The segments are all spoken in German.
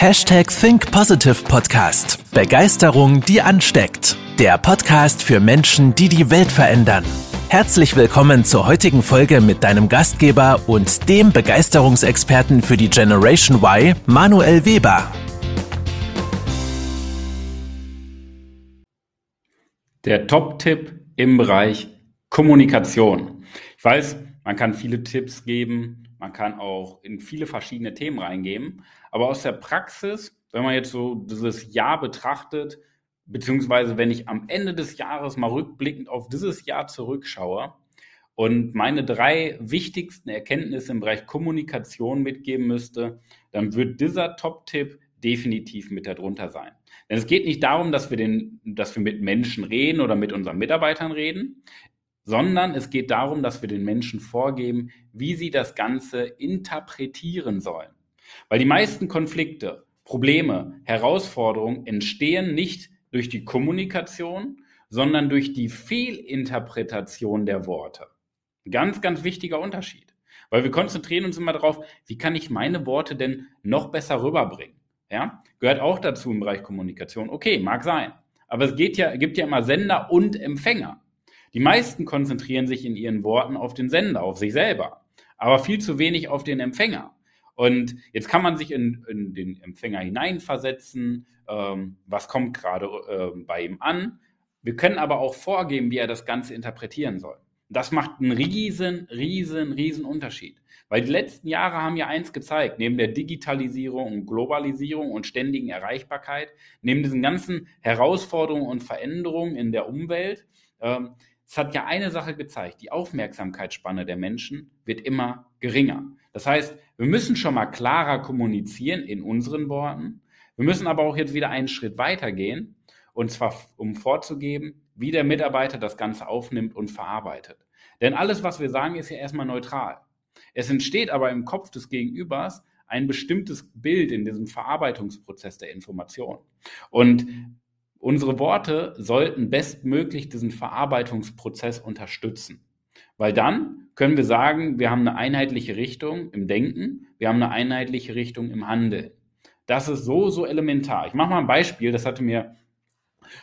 Hashtag Think Positive Podcast. Begeisterung, die ansteckt. Der Podcast für Menschen, die die Welt verändern. Herzlich willkommen zur heutigen Folge mit deinem Gastgeber und dem Begeisterungsexperten für die Generation Y, Manuel Weber. Der Top-Tipp im Bereich Kommunikation. Ich weiß, man kann viele Tipps geben, man kann auch in viele verschiedene Themen reingeben, aber aus der Praxis, wenn man jetzt so dieses Jahr betrachtet, beziehungsweise wenn ich am Ende des Jahres mal rückblickend auf dieses Jahr zurückschaue und meine drei wichtigsten Erkenntnisse im Bereich Kommunikation mitgeben müsste, dann wird dieser Top-Tipp definitiv mit darunter sein. Denn es geht nicht darum, dass wir, den, dass wir mit Menschen reden oder mit unseren Mitarbeitern reden, sondern es geht darum, dass wir den Menschen vorgeben, wie sie das Ganze interpretieren sollen. Weil die meisten Konflikte, Probleme, Herausforderungen entstehen nicht durch die Kommunikation, sondern durch die Fehlinterpretation der Worte. Ganz, ganz wichtiger Unterschied. Weil wir konzentrieren uns immer darauf, wie kann ich meine Worte denn noch besser rüberbringen? Ja, gehört auch dazu im Bereich Kommunikation. Okay, mag sein. Aber es geht ja, gibt ja immer Sender und Empfänger. Die meisten konzentrieren sich in ihren Worten auf den Sender, auf sich selber, aber viel zu wenig auf den Empfänger. Und jetzt kann man sich in, in den Empfänger hineinversetzen, ähm, was kommt gerade äh, bei ihm an. Wir können aber auch vorgeben, wie er das Ganze interpretieren soll. Das macht einen riesen, riesen, riesen Unterschied. Weil die letzten Jahre haben ja eins gezeigt, neben der Digitalisierung und Globalisierung und ständigen Erreichbarkeit, neben diesen ganzen Herausforderungen und Veränderungen in der Umwelt, ähm, es hat ja eine Sache gezeigt, die Aufmerksamkeitsspanne der Menschen wird immer geringer. Das heißt, wir müssen schon mal klarer kommunizieren in unseren Worten. Wir müssen aber auch jetzt wieder einen Schritt weiter gehen, und zwar um vorzugeben, wie der Mitarbeiter das Ganze aufnimmt und verarbeitet. Denn alles, was wir sagen, ist ja erstmal neutral. Es entsteht aber im Kopf des Gegenübers ein bestimmtes Bild in diesem Verarbeitungsprozess der Information. Und Unsere Worte sollten bestmöglich diesen Verarbeitungsprozess unterstützen. Weil dann können wir sagen, wir haben eine einheitliche Richtung im Denken, wir haben eine einheitliche Richtung im Handeln. Das ist so, so elementar. Ich mache mal ein Beispiel, das hatte mir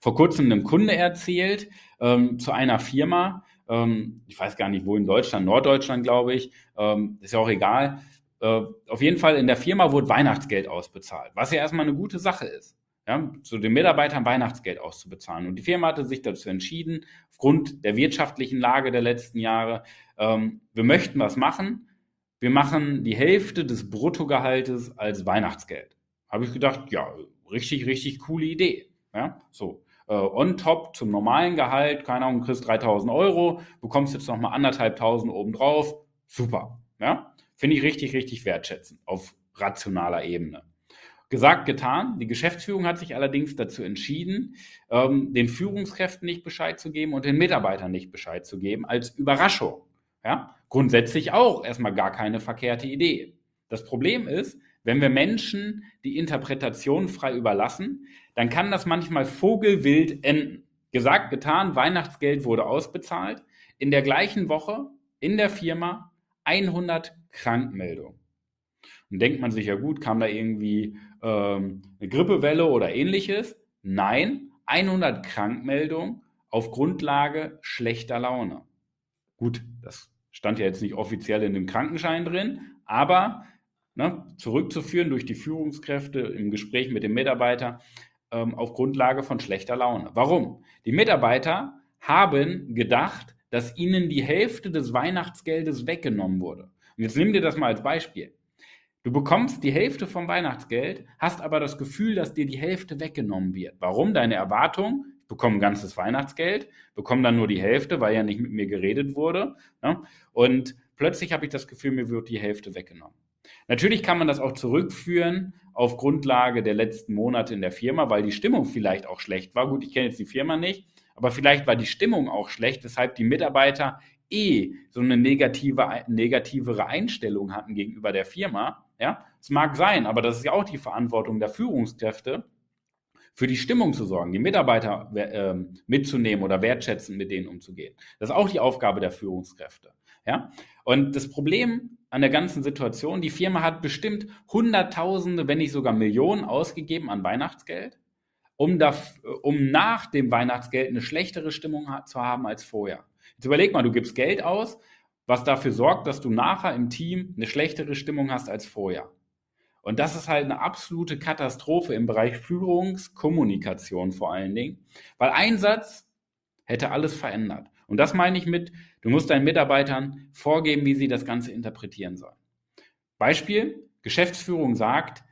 vor kurzem ein Kunde erzählt ähm, zu einer Firma, ähm, ich weiß gar nicht wo in Deutschland, Norddeutschland glaube ich, ähm, ist ja auch egal. Äh, auf jeden Fall in der Firma wurde Weihnachtsgeld ausbezahlt, was ja erstmal eine gute Sache ist ja, zu den Mitarbeitern Weihnachtsgeld auszubezahlen. Und die Firma hatte sich dazu entschieden, aufgrund der wirtschaftlichen Lage der letzten Jahre, ähm, wir möchten was machen. Wir machen die Hälfte des Bruttogehaltes als Weihnachtsgeld. Habe ich gedacht, ja, richtig, richtig coole Idee. Ja, so. Äh, on top zum normalen Gehalt, keine Ahnung, kriegst 3000 Euro, bekommst jetzt nochmal anderthalbtausend obendrauf. Super. Ja, finde ich richtig, richtig wertschätzend auf rationaler Ebene. Gesagt, getan. Die Geschäftsführung hat sich allerdings dazu entschieden, ähm, den Führungskräften nicht Bescheid zu geben und den Mitarbeitern nicht Bescheid zu geben als Überraschung. Ja? Grundsätzlich auch erstmal gar keine verkehrte Idee. Das Problem ist, wenn wir Menschen die Interpretation frei überlassen, dann kann das manchmal vogelwild enden. Gesagt, getan, Weihnachtsgeld wurde ausbezahlt. In der gleichen Woche in der Firma 100 Krankmeldungen. Dann denkt man sich, ja gut, kam da irgendwie ähm, eine Grippewelle oder ähnliches? Nein, 100 Krankmeldungen auf Grundlage schlechter Laune. Gut, das stand ja jetzt nicht offiziell in dem Krankenschein drin, aber ne, zurückzuführen durch die Führungskräfte im Gespräch mit dem Mitarbeiter ähm, auf Grundlage von schlechter Laune. Warum? Die Mitarbeiter haben gedacht, dass ihnen die Hälfte des Weihnachtsgeldes weggenommen wurde. Und jetzt nimm dir das mal als Beispiel. Du bekommst die Hälfte vom Weihnachtsgeld, hast aber das Gefühl, dass dir die Hälfte weggenommen wird. Warum? Deine Erwartung, ich bekomme ein ganzes Weihnachtsgeld, bekomme dann nur die Hälfte, weil ja nicht mit mir geredet wurde. Ne? Und plötzlich habe ich das Gefühl, mir wird die Hälfte weggenommen. Natürlich kann man das auch zurückführen auf Grundlage der letzten Monate in der Firma, weil die Stimmung vielleicht auch schlecht war. Gut, ich kenne jetzt die Firma nicht, aber vielleicht war die Stimmung auch schlecht, weshalb die Mitarbeiter eh so eine negative, negativere Einstellung hatten gegenüber der Firma. Ja, es mag sein, aber das ist ja auch die Verantwortung der Führungskräfte, für die Stimmung zu sorgen, die Mitarbeiter äh, mitzunehmen oder wertschätzend mit denen umzugehen. Das ist auch die Aufgabe der Führungskräfte. Ja? Und das Problem an der ganzen Situation. Die Firma hat bestimmt Hunderttausende, wenn nicht sogar Millionen ausgegeben an Weihnachtsgeld, um, da, um nach dem Weihnachtsgeld eine schlechtere Stimmung zu haben als vorher. Jetzt überleg mal, du gibst Geld aus, was dafür sorgt, dass du nachher im Team eine schlechtere Stimmung hast als vorher. Und das ist halt eine absolute Katastrophe im Bereich Führungskommunikation vor allen Dingen, weil ein Satz hätte alles verändert. Und das meine ich mit, du musst deinen Mitarbeitern vorgeben, wie sie das Ganze interpretieren sollen. Beispiel, Geschäftsführung sagt,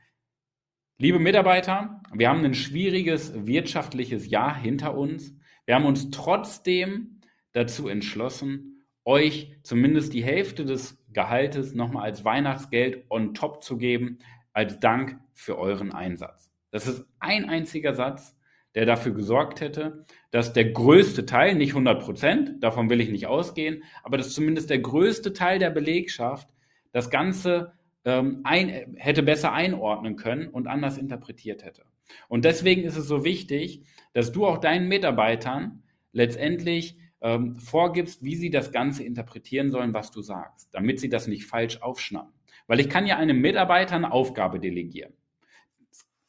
liebe Mitarbeiter, wir haben ein schwieriges wirtschaftliches Jahr hinter uns. Wir haben uns trotzdem dazu entschlossen, euch zumindest die Hälfte des Gehaltes nochmal als Weihnachtsgeld on top zu geben, als Dank für euren Einsatz. Das ist ein einziger Satz, der dafür gesorgt hätte, dass der größte Teil, nicht 100 Prozent, davon will ich nicht ausgehen, aber dass zumindest der größte Teil der Belegschaft das Ganze ähm, ein, hätte besser einordnen können und anders interpretiert hätte. Und deswegen ist es so wichtig, dass du auch deinen Mitarbeitern letztendlich ähm, vorgibst, wie sie das Ganze interpretieren sollen, was du sagst, damit sie das nicht falsch aufschnappen. Weil ich kann ja einem Mitarbeiter eine Aufgabe delegieren.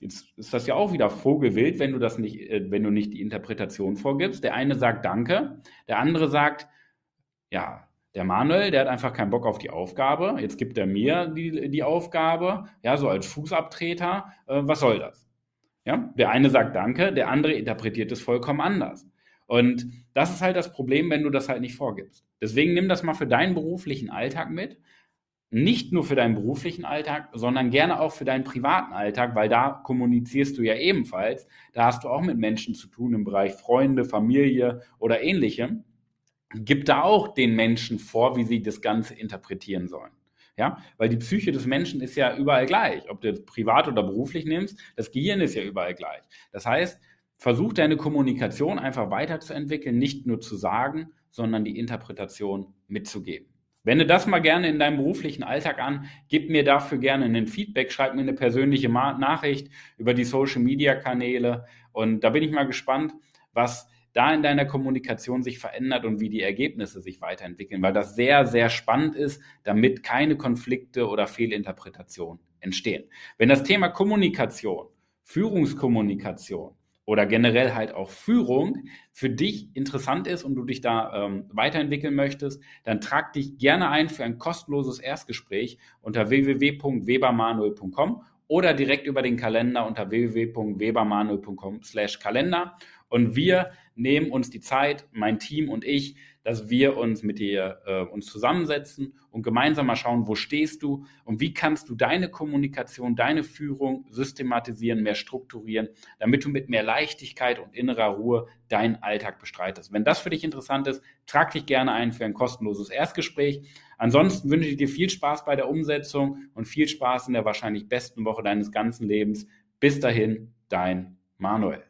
Jetzt ist das ja auch wieder Vogelwild, wenn du das nicht, äh, wenn du nicht die Interpretation vorgibst. Der eine sagt Danke, der andere sagt, ja, der Manuel, der hat einfach keinen Bock auf die Aufgabe. Jetzt gibt er mir die, die Aufgabe, ja, so als Fußabtreter. Äh, was soll das? Ja, der eine sagt Danke, der andere interpretiert es vollkommen anders. Und das ist halt das Problem, wenn du das halt nicht vorgibst. Deswegen nimm das mal für deinen beruflichen Alltag mit nicht nur für deinen beruflichen Alltag, sondern gerne auch für deinen privaten Alltag, weil da kommunizierst du ja ebenfalls. Da hast du auch mit Menschen zu tun im Bereich Freunde, Familie oder ähnlichem. Gib da auch den Menschen vor, wie sie das Ganze interpretieren sollen. Ja, weil die Psyche des Menschen ist ja überall gleich. Ob du das privat oder beruflich nimmst, das Gehirn ist ja überall gleich. Das heißt, versuch deine Kommunikation einfach weiterzuentwickeln, nicht nur zu sagen, sondern die Interpretation mitzugeben. Wende das mal gerne in deinem beruflichen Alltag an. Gib mir dafür gerne ein Feedback, schreib mir eine persönliche Nachricht über die Social Media Kanäle. Und da bin ich mal gespannt, was da in deiner Kommunikation sich verändert und wie die Ergebnisse sich weiterentwickeln, weil das sehr, sehr spannend ist, damit keine Konflikte oder Fehlinterpretationen entstehen. Wenn das Thema Kommunikation, Führungskommunikation oder generell halt auch Führung für dich interessant ist und du dich da ähm, weiterentwickeln möchtest, dann trag dich gerne ein für ein kostenloses Erstgespräch unter www.webermanuel.com oder direkt über den Kalender unter www.webermanuel.com slash Kalender. Und wir nehmen uns die Zeit, mein Team und ich, dass wir uns mit dir äh, uns zusammensetzen und gemeinsam mal schauen, wo stehst du und wie kannst du deine Kommunikation, deine Führung systematisieren, mehr strukturieren, damit du mit mehr Leichtigkeit und innerer Ruhe deinen Alltag bestreitest. Wenn das für dich interessant ist, trag dich gerne ein für ein kostenloses Erstgespräch. Ansonsten wünsche ich dir viel Spaß bei der Umsetzung und viel Spaß in der wahrscheinlich besten Woche deines ganzen Lebens. Bis dahin, dein Manuel.